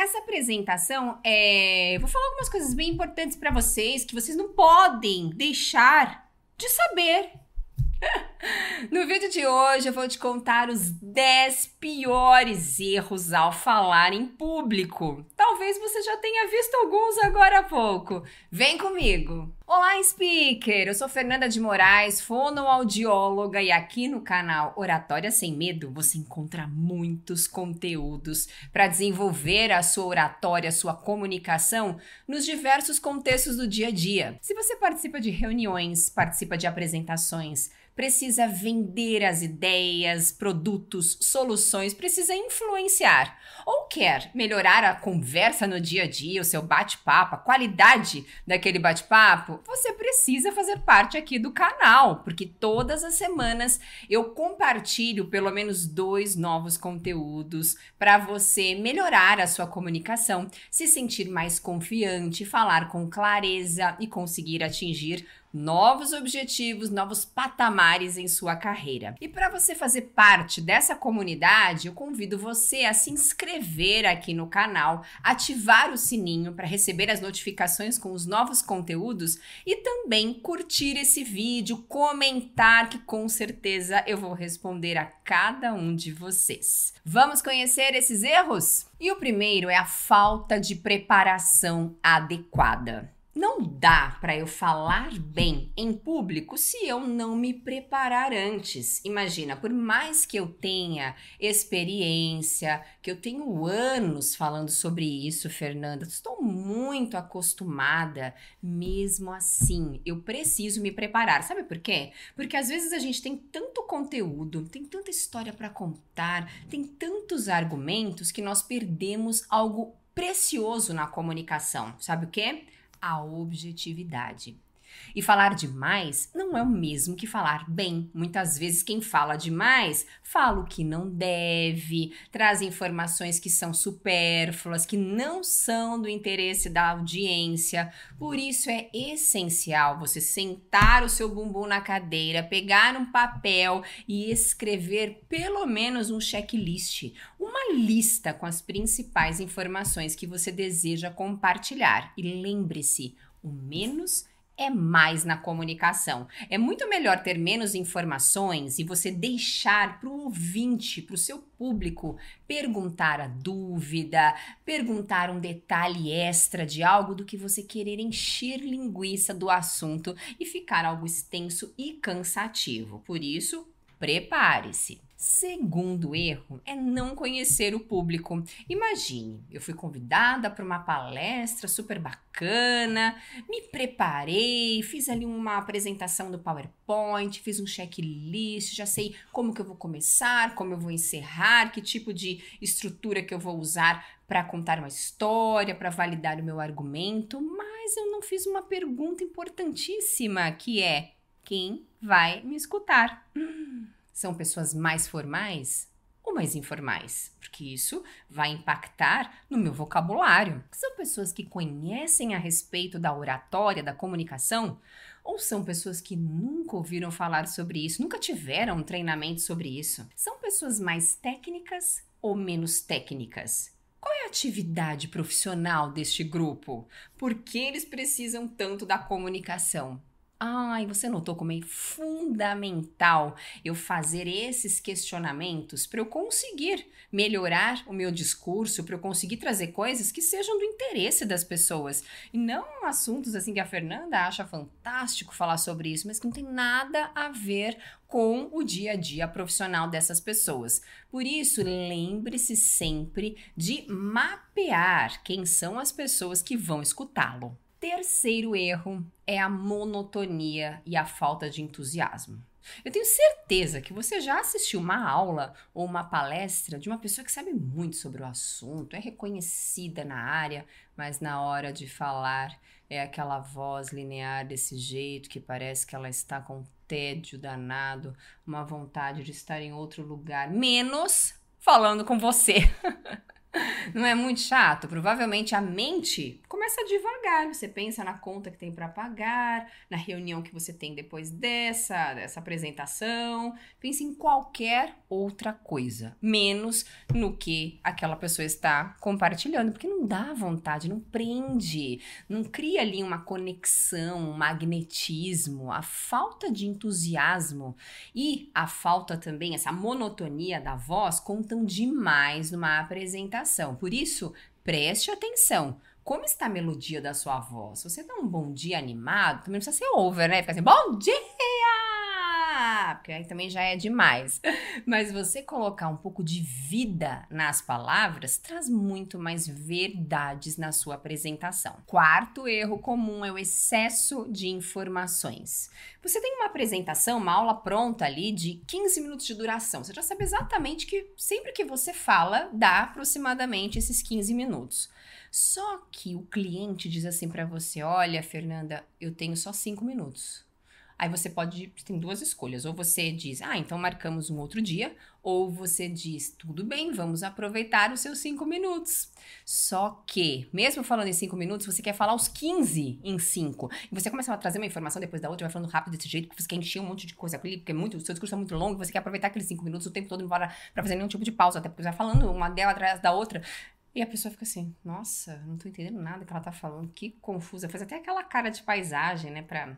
nessa apresentação, é, vou falar algumas coisas bem importantes para vocês que vocês não podem deixar de saber No vídeo de hoje eu vou te contar os 10 piores erros ao falar em público. Talvez você já tenha visto alguns agora há pouco. Vem comigo! Olá, speaker! Eu sou Fernanda de Moraes, fonoaudióloga, e aqui no canal Oratória Sem Medo você encontra muitos conteúdos para desenvolver a sua oratória, a sua comunicação nos diversos contextos do dia a dia. Se você participa de reuniões, participa de apresentações, precisa vender as ideias, produtos, soluções, precisa influenciar. Ou quer melhorar a conversa no dia a dia, o seu bate-papo, a qualidade daquele bate-papo, você precisa fazer parte aqui do canal, porque todas as semanas eu compartilho pelo menos dois novos conteúdos para você melhorar a sua comunicação, se sentir mais confiante, falar com clareza e conseguir atingir novos objetivos, novos patamares em sua carreira. E para você fazer parte dessa comunidade, eu convido você a se inscrever aqui no canal, ativar o sininho para receber as notificações com os novos conteúdos e também curtir esse vídeo, comentar que com certeza eu vou responder a cada um de vocês. Vamos conhecer esses erros? E o primeiro é a falta de preparação adequada. Não dá para eu falar bem em público se eu não me preparar antes. Imagina, por mais que eu tenha experiência, que eu tenho anos falando sobre isso, Fernanda, estou muito acostumada. Mesmo assim, eu preciso me preparar. Sabe por quê? Porque às vezes a gente tem tanto conteúdo, tem tanta história para contar, tem tantos argumentos que nós perdemos algo precioso na comunicação. Sabe o quê? A objetividade. E falar demais não é o mesmo que falar bem. Muitas vezes quem fala demais fala o que não deve, traz informações que são supérfluas, que não são do interesse da audiência. Por isso é essencial você sentar o seu bumbum na cadeira, pegar um papel e escrever pelo menos um checklist, uma lista com as principais informações que você deseja compartilhar. E lembre-se, o menos é mais na comunicação. É muito melhor ter menos informações e você deixar para o ouvinte, para o seu público, perguntar a dúvida, perguntar um detalhe extra de algo do que você querer encher linguiça do assunto e ficar algo extenso e cansativo. Por isso, prepare-se. Segundo erro é não conhecer o público. Imagine, eu fui convidada para uma palestra super bacana, me preparei, fiz ali uma apresentação do PowerPoint, fiz um checklist, já sei como que eu vou começar, como eu vou encerrar, que tipo de estrutura que eu vou usar para contar uma história, para validar o meu argumento, mas eu não fiz uma pergunta importantíssima, que é: quem vai me escutar? Hum. São pessoas mais formais ou mais informais? Porque isso vai impactar no meu vocabulário. São pessoas que conhecem a respeito da oratória, da comunicação? Ou são pessoas que nunca ouviram falar sobre isso, nunca tiveram um treinamento sobre isso? São pessoas mais técnicas ou menos técnicas? Qual é a atividade profissional deste grupo? Por que eles precisam tanto da comunicação? Ai, você notou como é fundamental eu fazer esses questionamentos para eu conseguir melhorar o meu discurso, para eu conseguir trazer coisas que sejam do interesse das pessoas e não assuntos assim que a Fernanda acha fantástico falar sobre isso, mas que não tem nada a ver com o dia a dia profissional dessas pessoas. Por isso, lembre-se sempre de mapear quem são as pessoas que vão escutá-lo. Terceiro erro é a monotonia e a falta de entusiasmo. Eu tenho certeza que você já assistiu uma aula ou uma palestra de uma pessoa que sabe muito sobre o assunto, é reconhecida na área, mas na hora de falar é aquela voz linear desse jeito que parece que ela está com tédio danado, uma vontade de estar em outro lugar, menos falando com você. Não é muito chato? Provavelmente a mente começa devagar. Você pensa na conta que tem para pagar, na reunião que você tem depois dessa, dessa apresentação. Pense em qualquer outra coisa, menos no que aquela pessoa está compartilhando, porque não dá vontade, não prende, não cria ali uma conexão, um magnetismo, a falta de entusiasmo e a falta também, essa monotonia da voz contam demais numa apresentação. Por isso, preste atenção. Como está a melodia da sua voz? Você dá um bom dia animado, também não precisa ser over, né? Fica assim, bom dia! Porque aí também já é demais. Mas você colocar um pouco de vida nas palavras traz muito mais verdades na sua apresentação. Quarto erro comum é o excesso de informações. Você tem uma apresentação, uma aula pronta ali de 15 minutos de duração. Você já sabe exatamente que sempre que você fala, dá aproximadamente esses 15 minutos. Só que o cliente diz assim para você: Olha, Fernanda, eu tenho só 5 minutos. Aí você pode, tem duas escolhas. Ou você diz, ah, então marcamos um outro dia. Ou você diz, tudo bem, vamos aproveitar os seus cinco minutos. Só que, mesmo falando em cinco minutos, você quer falar os 15 em cinco. E você começa a trazer uma informação depois da outra, vai falando rápido desse jeito, porque você quer encher um monte de coisa ali, porque é muito, o seu discurso é muito longo, você quer aproveitar aqueles cinco minutos o tempo todo embora para fazer nenhum tipo de pausa, até porque você vai falando uma dela atrás da outra. E a pessoa fica assim, nossa, não tô entendendo nada que ela tá falando, que confusa. Faz até aquela cara de paisagem, né, pra...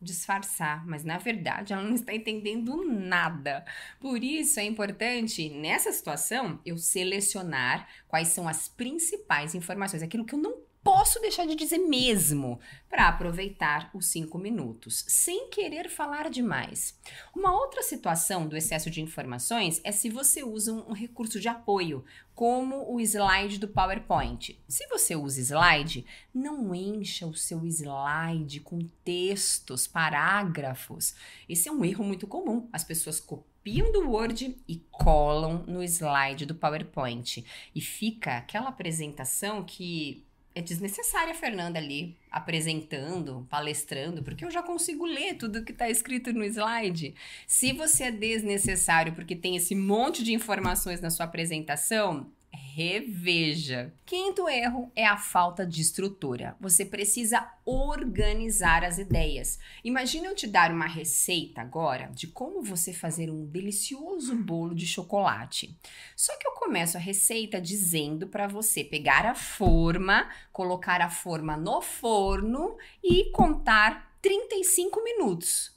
Disfarçar, mas na verdade ela não está entendendo nada. Por isso é importante, nessa situação, eu selecionar quais são as principais informações, aquilo que eu não posso deixar de dizer mesmo para aproveitar os cinco minutos, sem querer falar demais. Uma outra situação do excesso de informações é se você usa um recurso de apoio, como o slide do PowerPoint. Se você usa slide, não encha o seu slide com textos, parágrafos. Esse é um erro muito comum. As pessoas copiam do Word e colam no slide do PowerPoint. E fica aquela apresentação que é desnecessária a Fernanda ali apresentando, palestrando, porque eu já consigo ler tudo que está escrito no slide. Se você é desnecessário porque tem esse monte de informações na sua apresentação, reveja. Quinto erro é a falta de estrutura. Você precisa organizar as ideias. Imagina eu te dar uma receita agora de como você fazer um delicioso bolo de chocolate. Só que eu começo a receita dizendo para você pegar a forma, colocar a forma no forno e contar 35 minutos.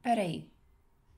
Peraí,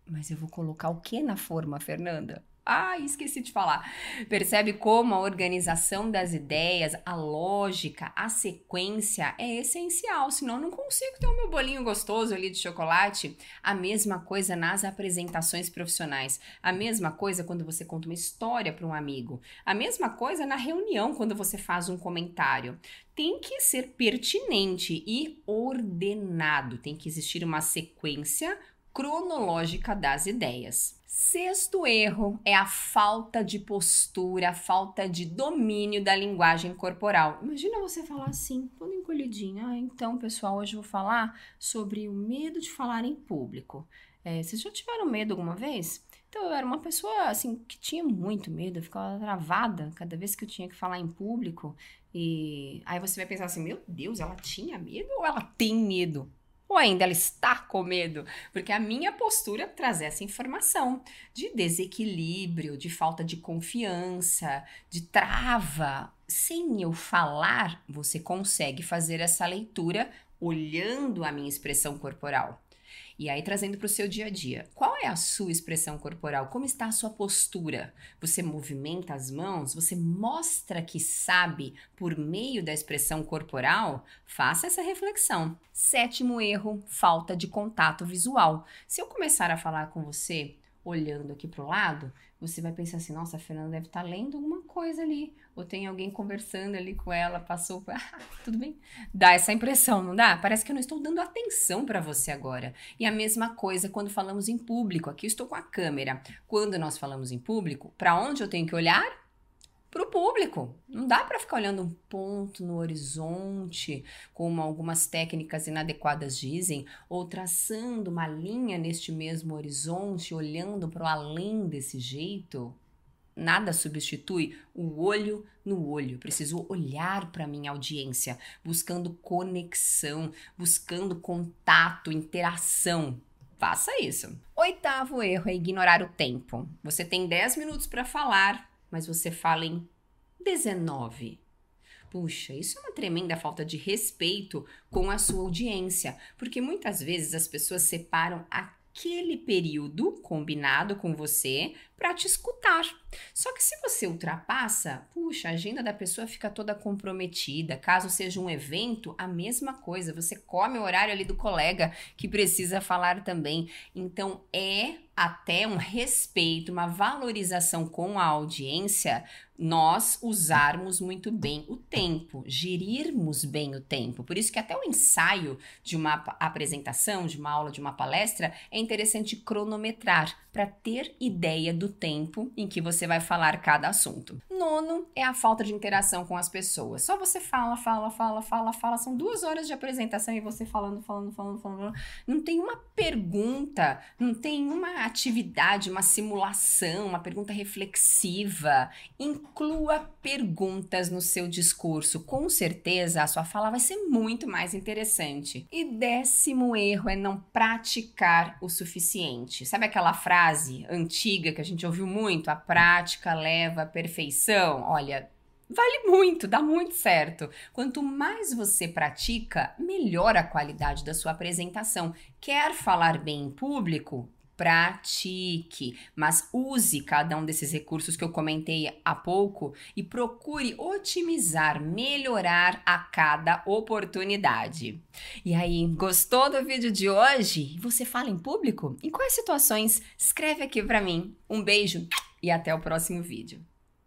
mas eu vou colocar o que na forma, Fernanda? Ah, esqueci de falar. Percebe como a organização das ideias, a lógica, a sequência é essencial, senão eu não consigo ter o meu bolinho gostoso ali de chocolate. A mesma coisa nas apresentações profissionais, a mesma coisa quando você conta uma história para um amigo, a mesma coisa na reunião quando você faz um comentário tem que ser pertinente e ordenado. Tem que existir uma sequência cronológica das ideias. Sexto erro é a falta de postura, a falta de domínio da linguagem corporal. Imagina você falar assim, todo encolhidinho. Ah, então, pessoal, hoje eu vou falar sobre o medo de falar em público. É, vocês já tiveram medo alguma vez? Então, eu era uma pessoa, assim, que tinha muito medo, eu ficava travada cada vez que eu tinha que falar em público. E aí você vai pensar assim, meu Deus, ela tinha medo ou ela tem medo? Ou ainda ela está com medo? Porque a minha postura traz essa informação de desequilíbrio, de falta de confiança, de trava. Sem eu falar, você consegue fazer essa leitura olhando a minha expressão corporal. E aí, trazendo para o seu dia a dia, qual é a sua expressão corporal? Como está a sua postura? Você movimenta as mãos? Você mostra que sabe por meio da expressão corporal? Faça essa reflexão. Sétimo erro: falta de contato visual. Se eu começar a falar com você olhando aqui para o lado, você vai pensar assim: nossa, a Fernanda deve estar tá lendo alguma coisa ali. Ou tem alguém conversando ali com ela, passou. Ah, tudo bem? Dá essa impressão, não dá? Parece que eu não estou dando atenção para você agora. E a mesma coisa quando falamos em público. Aqui estou com a câmera. Quando nós falamos em público, para onde eu tenho que olhar? para o público. Não dá para ficar olhando um ponto no horizonte, como algumas técnicas inadequadas dizem, ou traçando uma linha neste mesmo horizonte, olhando para o além desse jeito. Nada substitui o olho no olho. Preciso olhar para minha audiência, buscando conexão, buscando contato, interação. Faça isso. Oitavo erro é ignorar o tempo. Você tem 10 minutos para falar, mas você fala em 19. Puxa, isso é uma tremenda falta de respeito com a sua audiência, porque muitas vezes as pessoas separam aquele período combinado com você para te escutar. Só que se você ultrapassa, puxa, a agenda da pessoa fica toda comprometida. Caso seja um evento, a mesma coisa, você come o horário ali do colega que precisa falar também. Então é até um respeito, uma valorização com a audiência, nós usarmos muito bem o tempo, gerirmos bem o tempo. Por isso que até o ensaio de uma apresentação, de uma aula, de uma palestra, é interessante cronometrar para ter ideia do tempo em que você vai falar cada assunto. Nono é a falta de interação com as pessoas. Só você fala, fala, fala, fala, fala. São duas horas de apresentação e você falando, falando, falando, falando. Não tem uma pergunta, não tem uma atividade, uma simulação, uma pergunta reflexiva. Inclua perguntas no seu discurso. Com certeza a sua fala vai ser muito mais interessante. E décimo erro é não praticar o suficiente. Sabe aquela frase antiga que a gente ouviu muito? A prática leva à perfeição. Olha, Vale muito, dá muito certo. Quanto mais você pratica, melhor a qualidade da sua apresentação. Quer falar bem em público? Pratique, mas use cada um desses recursos que eu comentei há pouco e procure otimizar, melhorar a cada oportunidade. E aí, gostou do vídeo de hoje? Você fala em público? Em quais situações? Escreve aqui para mim. Um beijo e até o próximo vídeo.